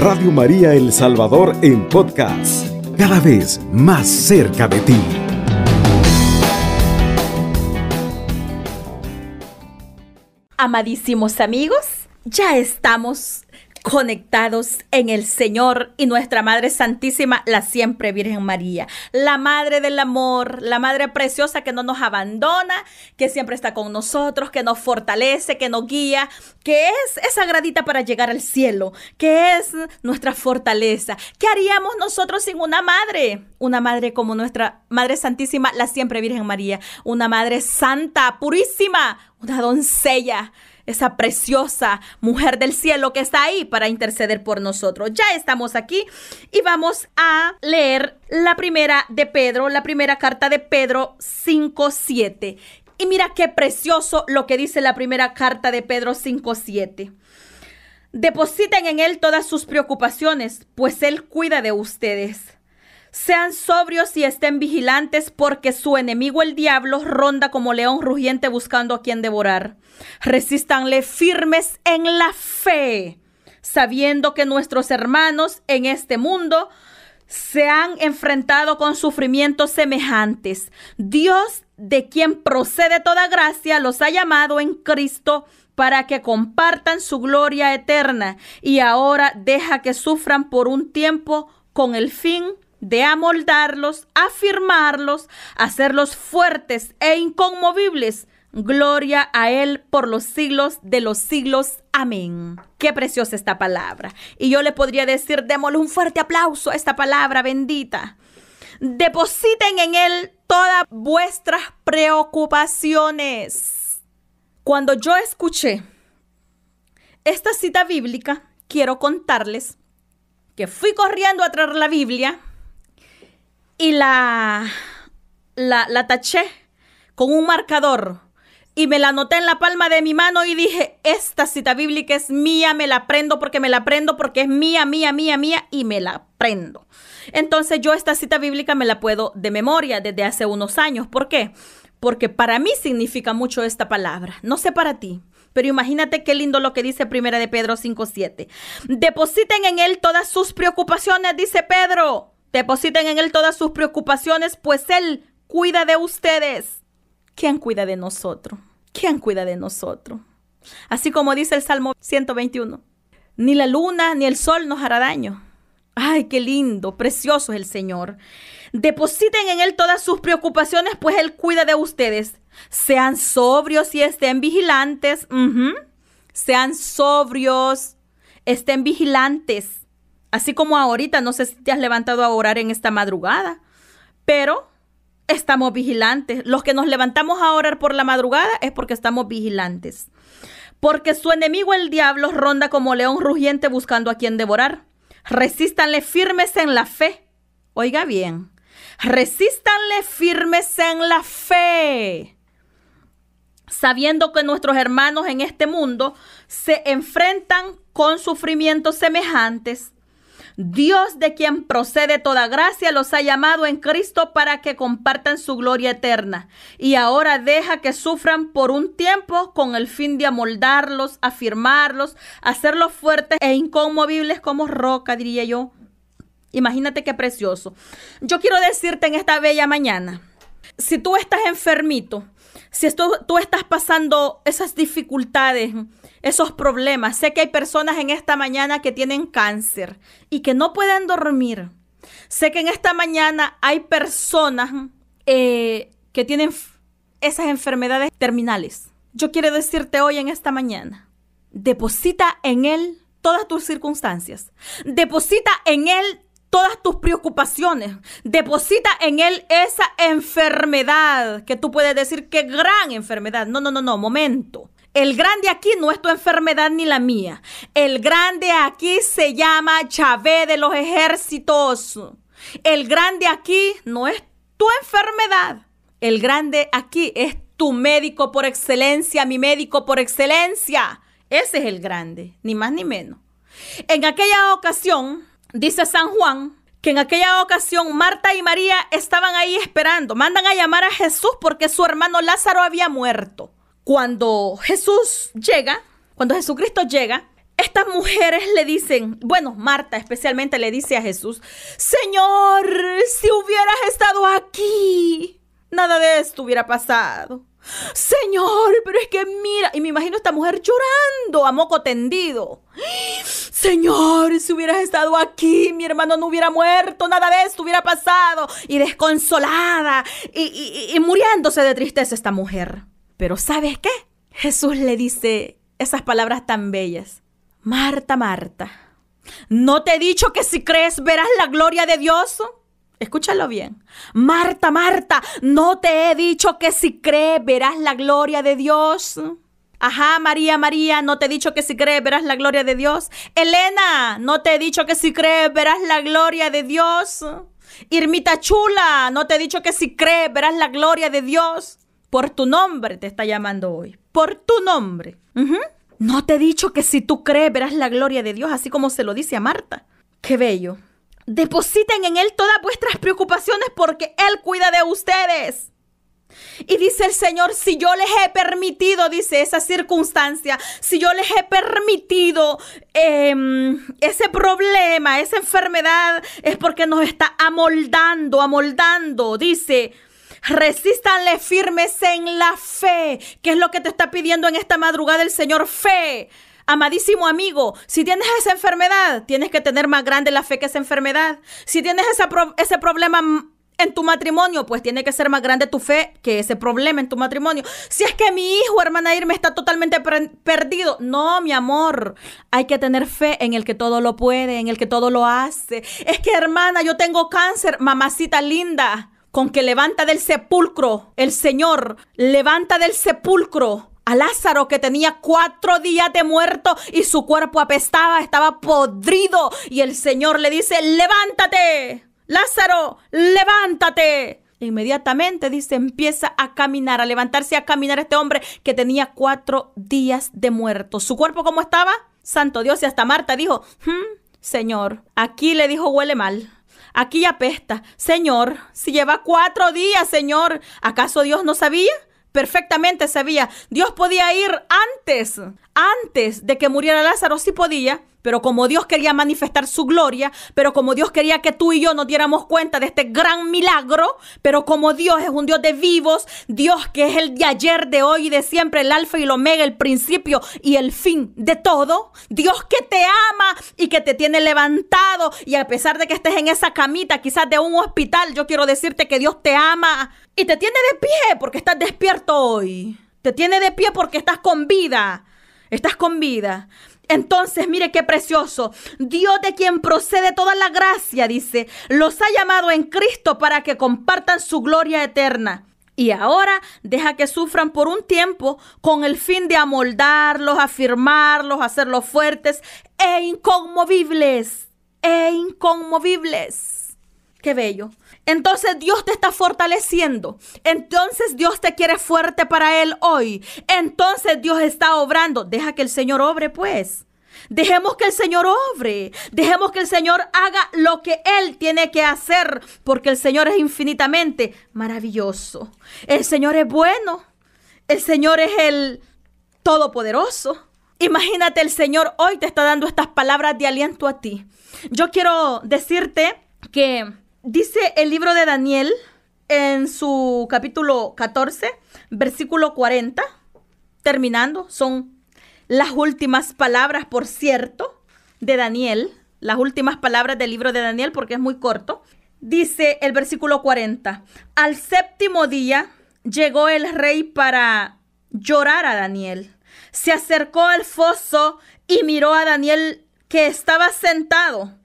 Radio María El Salvador en podcast, cada vez más cerca de ti. Amadísimos amigos, ya estamos conectados en el Señor y nuestra Madre Santísima, la siempre Virgen María, la Madre del Amor, la Madre preciosa que no nos abandona, que siempre está con nosotros, que nos fortalece, que nos guía, que es esa gradita para llegar al cielo, que es nuestra fortaleza. ¿Qué haríamos nosotros sin una madre? Una madre como nuestra Madre Santísima, la siempre Virgen María, una Madre Santa, purísima, una doncella esa preciosa mujer del cielo que está ahí para interceder por nosotros. Ya estamos aquí y vamos a leer la primera de Pedro, la primera carta de Pedro 5.7. Y mira qué precioso lo que dice la primera carta de Pedro 5.7. Depositen en Él todas sus preocupaciones, pues Él cuida de ustedes. Sean sobrios y estén vigilantes porque su enemigo el diablo ronda como león rugiente buscando a quien devorar. Resístanle firmes en la fe, sabiendo que nuestros hermanos en este mundo se han enfrentado con sufrimientos semejantes. Dios, de quien procede toda gracia, los ha llamado en Cristo para que compartan su gloria eterna y ahora deja que sufran por un tiempo con el fin de amoldarlos, afirmarlos, hacerlos fuertes e inconmovibles. Gloria a Él por los siglos de los siglos. Amén. Qué preciosa esta palabra. Y yo le podría decir, démosle un fuerte aplauso a esta palabra bendita. Depositen en Él todas vuestras preocupaciones. Cuando yo escuché esta cita bíblica, quiero contarles que fui corriendo a traer la Biblia y la, la, la taché con un marcador y me la anoté en la palma de mi mano y dije, esta cita bíblica es mía, me la prendo porque me la prendo porque es mía, mía, mía, mía y me la prendo. Entonces yo esta cita bíblica me la puedo de memoria desde hace unos años. ¿Por qué? Porque para mí significa mucho esta palabra. No sé para ti, pero imagínate qué lindo lo que dice Primera de Pedro 5.7. Depositen en Él todas sus preocupaciones, dice Pedro. Depositen en Él todas sus preocupaciones, pues Él cuida de ustedes. ¿Quién cuida de nosotros? ¿Quién cuida de nosotros? Así como dice el Salmo 121. Ni la luna ni el sol nos hará daño. Ay, qué lindo, precioso es el Señor. Depositen en Él todas sus preocupaciones, pues Él cuida de ustedes. Sean sobrios y estén vigilantes. Sean sobrios, estén vigilantes. Así como ahorita, no sé si te has levantado a orar en esta madrugada, pero estamos vigilantes. Los que nos levantamos a orar por la madrugada es porque estamos vigilantes. Porque su enemigo el diablo ronda como león rugiente buscando a quien devorar. Resístanle firmes en la fe. Oiga bien, resístanle firmes en la fe. Sabiendo que nuestros hermanos en este mundo se enfrentan con sufrimientos semejantes Dios de quien procede toda gracia los ha llamado en Cristo para que compartan su gloria eterna. Y ahora deja que sufran por un tiempo con el fin de amoldarlos, afirmarlos, hacerlos fuertes e inconmovibles como roca, diría yo. Imagínate qué precioso. Yo quiero decirte en esta bella mañana, si tú estás enfermito, si tú estás pasando esas dificultades, esos problemas. Sé que hay personas en esta mañana que tienen cáncer y que no pueden dormir. Sé que en esta mañana hay personas eh, que tienen esas enfermedades terminales. Yo quiero decirte hoy en esta mañana, deposita en Él todas tus circunstancias. Deposita en Él todas tus preocupaciones. Deposita en Él esa enfermedad que tú puedes decir que gran enfermedad. No, no, no, no, momento. El grande aquí no es tu enfermedad ni la mía. El grande aquí se llama Chávez de los ejércitos. El grande aquí no es tu enfermedad. El grande aquí es tu médico por excelencia, mi médico por excelencia. Ese es el grande, ni más ni menos. En aquella ocasión, dice San Juan, que en aquella ocasión Marta y María estaban ahí esperando. Mandan a llamar a Jesús porque su hermano Lázaro había muerto cuando Jesús llega, cuando Jesucristo llega, estas mujeres le dicen, bueno, Marta especialmente le dice a Jesús, Señor, si hubieras estado aquí, nada de esto hubiera pasado. Señor, pero es que mira, y me imagino a esta mujer llorando a moco tendido. Señor, si hubieras estado aquí, mi hermano no hubiera muerto, nada de esto hubiera pasado. Y desconsolada y, y muriéndose de tristeza esta mujer. Pero ¿sabes qué? Jesús le dice esas palabras tan bellas. Marta, Marta, ¿no te he dicho que si crees verás la gloria de Dios? Escúchalo bien. Marta, Marta, ¿no te he dicho que si crees verás la gloria de Dios? Ajá, María, María, ¿no te he dicho que si crees verás la gloria de Dios? Elena, ¿no te he dicho que si crees verás la gloria de Dios? Irmita chula, ¿no te he dicho que si crees verás la gloria de Dios? Por tu nombre te está llamando hoy. Por tu nombre. ¿No te he dicho que si tú crees verás la gloria de Dios, así como se lo dice a Marta? Qué bello. Depositen en Él todas vuestras preocupaciones porque Él cuida de ustedes. Y dice el Señor, si yo les he permitido, dice esa circunstancia, si yo les he permitido em, ese problema, esa enfermedad, es porque nos está amoldando, amoldando, dice. Resístanle firmes en la fe, que es lo que te está pidiendo en esta madrugada el Señor, fe. Amadísimo amigo, si tienes esa enfermedad, tienes que tener más grande la fe que esa enfermedad. Si tienes ese problema en tu matrimonio, pues tiene que ser más grande tu fe que ese problema en tu matrimonio. Si es que mi hijo, hermana Irma, está totalmente perdido. No, mi amor, hay que tener fe en el que todo lo puede, en el que todo lo hace. Es que, hermana, yo tengo cáncer, mamacita linda, con que levanta del sepulcro, el Señor levanta del sepulcro a Lázaro que tenía cuatro días de muerto y su cuerpo apestaba, estaba podrido. Y el Señor le dice, levántate, Lázaro, levántate. Inmediatamente dice, empieza a caminar, a levantarse a caminar este hombre que tenía cuatro días de muerto. ¿Su cuerpo cómo estaba? Santo Dios, y hasta Marta dijo, hmm, Señor, aquí le dijo huele mal. Aquí apesta. Señor, si lleva cuatro días, Señor, ¿acaso Dios no sabía? perfectamente sabía, Dios podía ir antes, antes de que muriera Lázaro, sí podía, pero como Dios quería manifestar su gloria, pero como Dios quería que tú y yo nos diéramos cuenta de este gran milagro, pero como Dios es un Dios de vivos, Dios que es el de ayer, de hoy y de siempre, el alfa y el omega, el principio y el fin de todo, Dios que te ama y que te tiene levantado y a pesar de que estés en esa camita, quizás de un hospital, yo quiero decirte que Dios te ama y te tiene de pie porque estás despierto hoy. Te tiene de pie porque estás con vida. Estás con vida. Entonces, mire qué precioso. Dios de quien procede toda la gracia, dice, los ha llamado en Cristo para que compartan su gloria eterna. Y ahora deja que sufran por un tiempo con el fin de amoldarlos, afirmarlos, hacerlos fuertes e inconmovibles. E inconmovibles. Qué bello. Entonces Dios te está fortaleciendo. Entonces Dios te quiere fuerte para Él hoy. Entonces Dios está obrando. Deja que el Señor obre pues. Dejemos que el Señor obre. Dejemos que el Señor haga lo que Él tiene que hacer. Porque el Señor es infinitamente maravilloso. El Señor es bueno. El Señor es el todopoderoso. Imagínate, el Señor hoy te está dando estas palabras de aliento a ti. Yo quiero decirte que Dice el libro de Daniel en su capítulo 14, versículo 40, terminando, son las últimas palabras, por cierto, de Daniel, las últimas palabras del libro de Daniel, porque es muy corto. Dice el versículo 40, al séptimo día llegó el rey para llorar a Daniel. Se acercó al foso y miró a Daniel que estaba sentado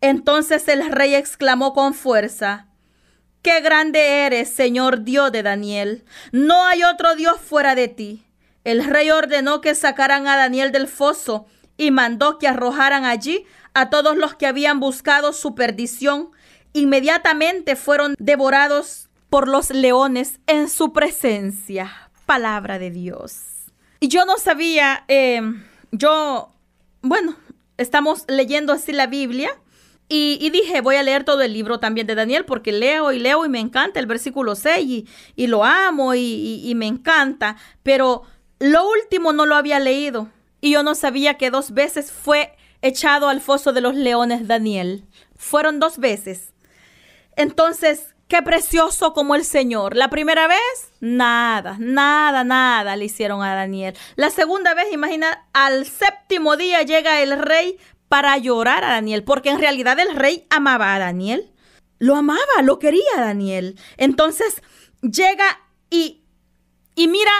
entonces el rey exclamó con fuerza, Qué grande eres, Señor Dios de Daniel. No hay otro Dios fuera de ti. El rey ordenó que sacaran a Daniel del foso y mandó que arrojaran allí a todos los que habían buscado su perdición. Inmediatamente fueron devorados por los leones en su presencia. Palabra de Dios. Y yo no sabía, eh, yo, bueno, estamos leyendo así la Biblia y, dije, voy a leer todo el libro también de Daniel porque leo y leo y me encanta el versículo 6 y, lo amo y, y me encanta, pero lo último no lo había leído. y yo no sabía que dos veces fue echado al foso de los leones Daniel. Fueron dos veces. Entonces, qué precioso como el Señor. La primera vez, nada, nada, nada le hicieron a Daniel. La segunda vez, imagina, al séptimo día llega el rey para llorar a Daniel, porque en realidad el rey amaba a Daniel. Lo amaba, lo quería a Daniel. Entonces llega y, y mira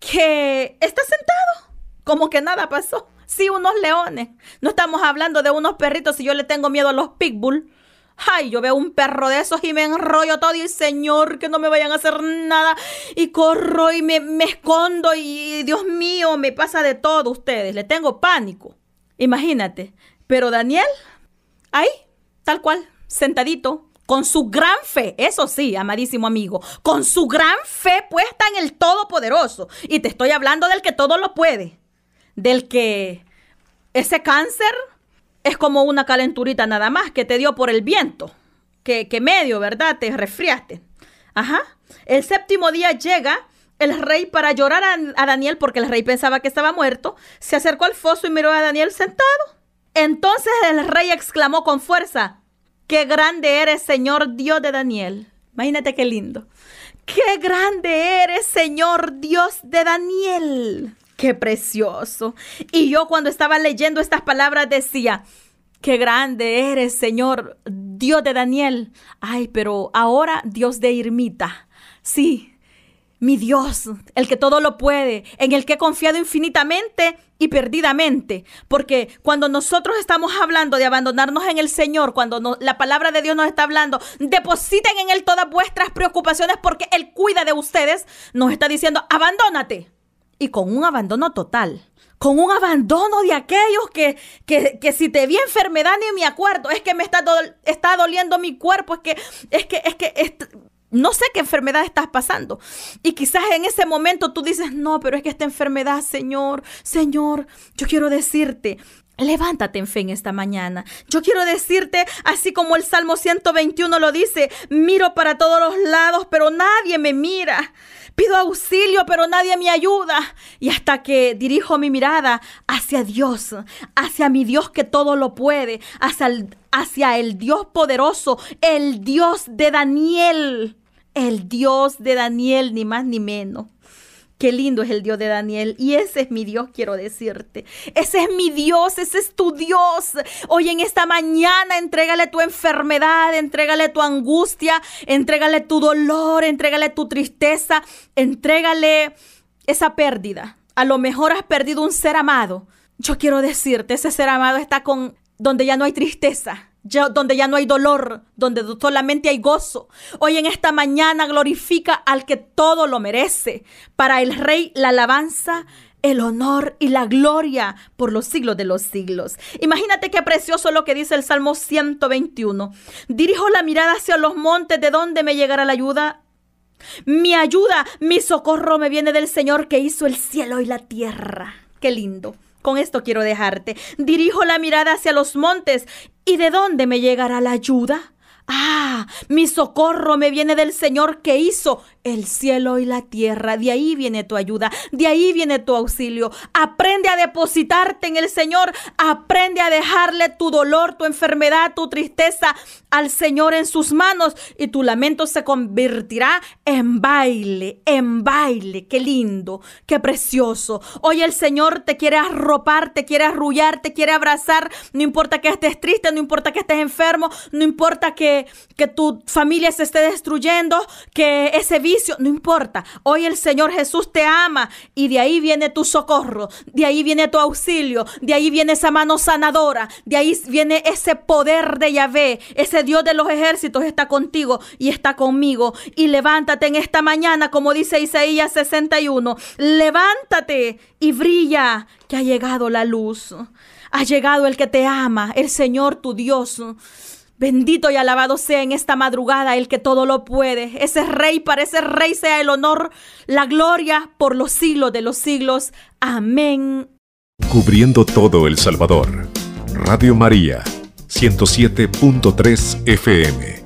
que está sentado, como que nada pasó. Sí, unos leones. No estamos hablando de unos perritos si yo le tengo miedo a los pitbull. Ay, yo veo un perro de esos y me enrollo todo y Señor, que no me vayan a hacer nada. Y corro y me, me escondo y Dios mío, me pasa de todo ustedes. Le tengo pánico. Imagínate. Pero Daniel, ahí, tal cual, sentadito, con su gran fe, eso sí, amadísimo amigo, con su gran fe puesta en el Todopoderoso. Y te estoy hablando del que todo lo puede, del que ese cáncer es como una calenturita nada más que te dio por el viento, que, que medio, ¿verdad? Te resfriaste. Ajá. El séptimo día llega el rey para llorar a, Daniel porque el rey pensaba que estaba muerto. Se acercó al foso y miró a Daniel sentado. Entonces el rey exclamó con fuerza, Qué grande eres, Señor Dios de Daniel. Imagínate qué lindo. Qué grande eres, Señor Dios de Daniel. Qué precioso. Y yo cuando estaba leyendo estas palabras decía, qué grande eres, Señor Dios de Daniel. Ay, pero ahora Dios de Irmita. Sí, mi Dios, el que todo lo puede, en el que he confiado infinitamente y perdidamente. Porque cuando nosotros estamos hablando de abandonarnos en el Señor, cuando la palabra de Dios nos está hablando, depositen en Él todas vuestras preocupaciones porque Él cuida de ustedes, nos está diciendo, abandónate. Y con un abandono total. Con un abandono de aquellos que, que, que si te vi enfermedad ni me acuerdo, es que me está, está doliendo mi cuerpo, es que, es que, es que, es, no sé qué enfermedad estás pasando. Y quizás en ese momento tú dices, no, pero es que esta enfermedad, Señor, Señor, yo quiero decirte, Levántate en fe en esta mañana. Yo quiero decirte, así como el Salmo 121 lo dice, miro para todos los lados, pero nadie me mira. Pido auxilio, pero nadie me ayuda. Y hasta que dirijo mi mirada hacia Dios, hacia mi Dios que todo lo puede, hacia el, hacia el Dios poderoso, el Dios de Daniel el Dios de Daniel, ni más ni menos. Qué lindo es el Dios de Daniel. Y ese es mi Dios, quiero decirte. Ese es mi Dios, ese es tu Dios. Hoy en esta mañana, entrégale tu enfermedad, entrégale tu angustia, entrégale tu dolor, entrégale tu tristeza, entrégale esa pérdida. A lo mejor has perdido un ser amado. Yo quiero decirte, ese ser amado está con donde ya no hay tristeza, donde ya no hay dolor, donde solamente hay gozo. Hoy en esta mañana glorifica al que todo lo merece. Para el Rey la alabanza, el honor y la gloria por los siglos de los siglos. Imagínate qué precioso lo que dice el Salmo 121. Dirijo la mirada hacia los montes, ¿de dónde me llegará la ayuda? Mi ayuda, mi socorro me viene del Señor que hizo el cielo y la tierra. Qué lindo. Con esto quiero dejarte. Dirijo la mirada hacia los montes. ¿Y de dónde me llegará la ayuda? Ah, mi socorro me viene del Señor que hizo el cielo y la tierra. De ahí viene tu ayuda, de ahí viene tu auxilio. Aprende a depositarte en el Señor, aprende a dejarle tu dolor, tu enfermedad, tu tristeza al Señor en sus manos y tu lamento se convertirá en baile, en baile. Qué lindo, qué precioso. Hoy el Señor te quiere arropar, te quiere arrullar, te quiere abrazar. No importa que estés triste, no importa que estés enfermo, no importa que tu familia se esté destruyendo, que ese vicio, no importa. Hoy el Señor Jesús te ama y de ahí viene tu socorro, de ahí viene tu auxilio, de ahí viene esa mano sanadora, de ahí viene ese poder de Yahvé, ese Dios de los ejércitos está contigo y está conmigo. Y levántate en esta mañana, como dice Isaías 61, levántate y brilla, que ha llegado la luz. Ha llegado el que te ama, el Señor tu Dios. Bendito y alabado sea en esta madrugada el que todo lo puede. Ese rey, para ese rey sea el honor, la gloria por los siglos de los siglos. Amén. Cubriendo todo El Salvador. Radio María, 107.3 FM.